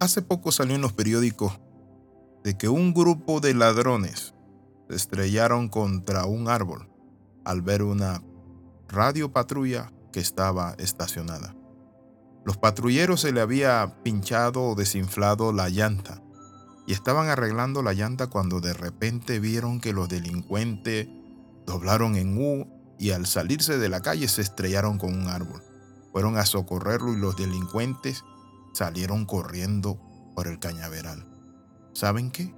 Hace poco salió en los periódicos de que un grupo de ladrones se estrellaron contra un árbol al ver una radio patrulla que estaba estacionada. Los patrulleros se le había pinchado o desinflado la llanta y estaban arreglando la llanta cuando de repente vieron que los delincuentes doblaron en U y al salirse de la calle se estrellaron con un árbol. Fueron a socorrerlo y los delincuentes salieron corriendo por el cañaveral. ¿Saben qué?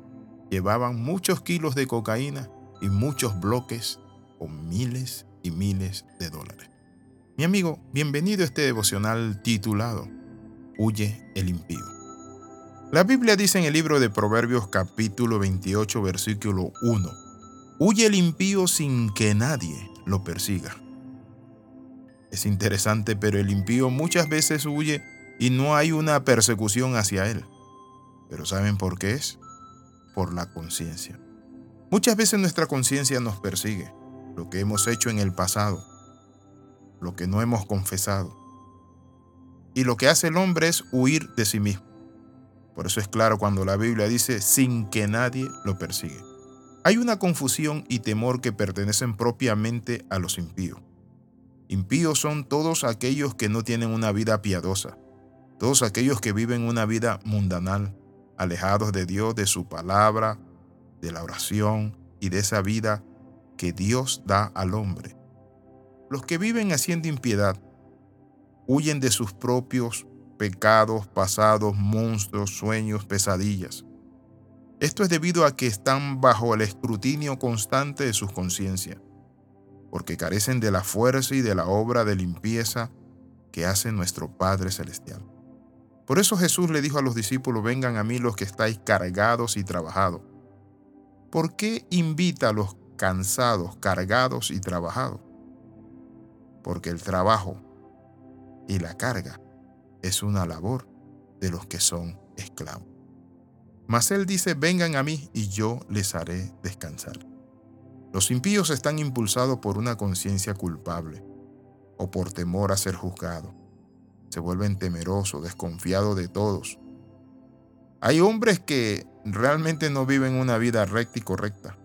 Llevaban muchos kilos de cocaína y muchos bloques con miles y miles de dólares. Mi amigo, bienvenido a este devocional titulado Huye el impío. La Biblia dice en el libro de Proverbios capítulo 28 versículo 1, Huye el impío sin que nadie lo persiga. Es interesante, pero el impío muchas veces huye y no hay una persecución hacia él. Pero ¿saben por qué es? Por la conciencia. Muchas veces nuestra conciencia nos persigue, lo que hemos hecho en el pasado, lo que no hemos confesado. Y lo que hace el hombre es huir de sí mismo. Por eso es claro cuando la Biblia dice sin que nadie lo persigue. Hay una confusión y temor que pertenecen propiamente a los impíos. Impíos son todos aquellos que no tienen una vida piadosa, todos aquellos que viven una vida mundanal, alejados de Dios, de su palabra, de la oración y de esa vida que Dios da al hombre. Los que viven haciendo impiedad huyen de sus propios pecados pasados, monstruos, sueños, pesadillas. Esto es debido a que están bajo el escrutinio constante de sus conciencias, porque carecen de la fuerza y de la obra de limpieza que hace nuestro Padre Celestial. Por eso Jesús le dijo a los discípulos, vengan a mí los que estáis cargados y trabajados. ¿Por qué invita a los cansados, cargados y trabajados? Porque el trabajo y la carga es una labor de los que son esclavos. Mas Él dice, vengan a mí y yo les haré descansar. Los impíos están impulsados por una conciencia culpable o por temor a ser juzgados se vuelven temerosos, desconfiados de todos. Hay hombres que realmente no viven una vida recta y correcta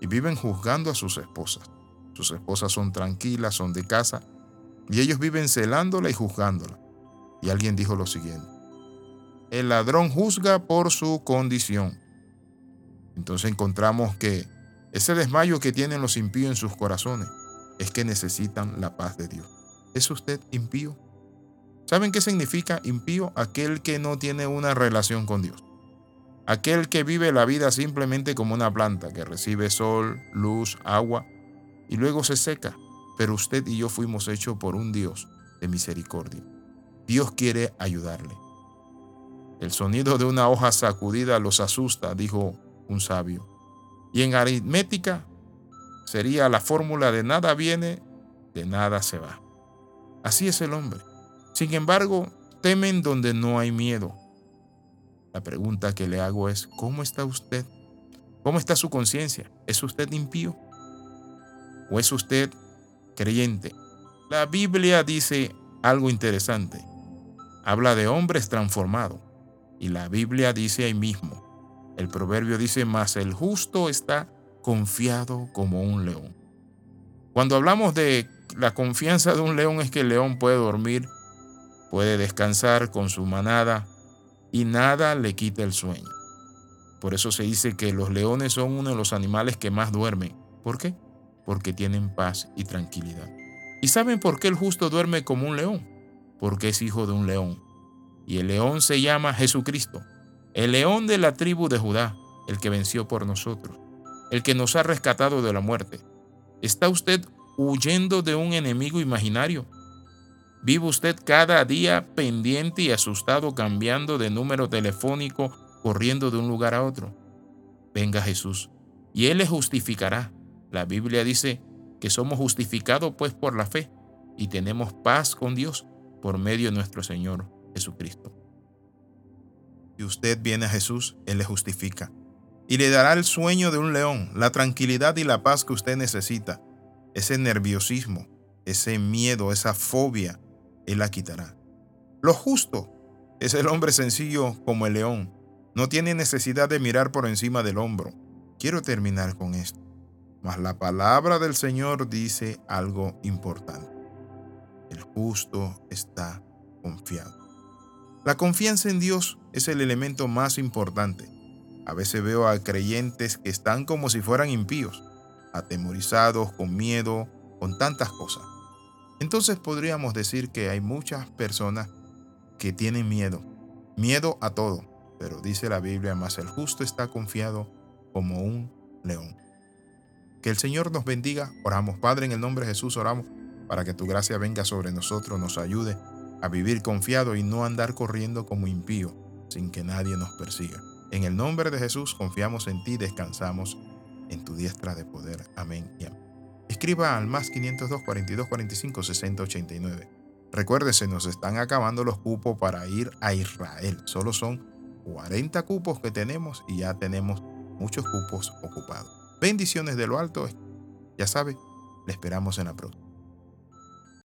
y viven juzgando a sus esposas. Sus esposas son tranquilas, son de casa y ellos viven celándola y juzgándola. Y alguien dijo lo siguiente, el ladrón juzga por su condición. Entonces encontramos que ese desmayo que tienen los impíos en sus corazones es que necesitan la paz de Dios. ¿Es usted impío? ¿Saben qué significa impío? Aquel que no tiene una relación con Dios. Aquel que vive la vida simplemente como una planta que recibe sol, luz, agua y luego se seca. Pero usted y yo fuimos hechos por un Dios de misericordia. Dios quiere ayudarle. El sonido de una hoja sacudida los asusta, dijo un sabio. Y en aritmética sería la fórmula de nada viene, de nada se va. Así es el hombre. Sin embargo, temen donde no hay miedo. La pregunta que le hago es, ¿cómo está usted? ¿Cómo está su conciencia? ¿Es usted impío? ¿O es usted creyente? La Biblia dice algo interesante. Habla de hombres transformados. Y la Biblia dice ahí mismo. El proverbio dice, más el justo está confiado como un león. Cuando hablamos de la confianza de un león es que el león puede dormir puede descansar con su manada y nada le quita el sueño. Por eso se dice que los leones son uno de los animales que más duermen. ¿Por qué? Porque tienen paz y tranquilidad. ¿Y saben por qué el justo duerme como un león? Porque es hijo de un león. Y el león se llama Jesucristo, el león de la tribu de Judá, el que venció por nosotros, el que nos ha rescatado de la muerte. ¿Está usted huyendo de un enemigo imaginario? ¿Vive usted cada día pendiente y asustado cambiando de número telefónico, corriendo de un lugar a otro? Venga Jesús, y Él le justificará. La Biblia dice que somos justificados pues por la fe y tenemos paz con Dios por medio de nuestro Señor Jesucristo. Y usted viene a Jesús, Él le justifica. Y le dará el sueño de un león, la tranquilidad y la paz que usted necesita, ese nerviosismo, ese miedo, esa fobia, él la quitará. Los justos Es el hombre sencillo como el león. No tiene necesidad de mirar por encima del hombro. Quiero terminar con esto. Mas la palabra del Señor dice algo importante. El justo está confiado. La confianza en Dios es el elemento más importante. A veces veo a creyentes que están como si fueran impíos, atemorizados, con miedo, con tantas cosas. Entonces podríamos decir que hay muchas personas que tienen miedo, miedo a todo, pero dice la Biblia, más el justo está confiado como un león. Que el Señor nos bendiga, oramos. Padre, en el nombre de Jesús oramos para que tu gracia venga sobre nosotros, nos ayude a vivir confiado y no andar corriendo como impío sin que nadie nos persiga. En el nombre de Jesús confiamos en ti, descansamos en tu diestra de poder. Amén y amén. Escriba al más 502 42 45 60 89. Recuérdese, nos están acabando los cupos para ir a Israel. Solo son 40 cupos que tenemos y ya tenemos muchos cupos ocupados. Bendiciones de lo alto. Ya sabe, le esperamos en la próxima.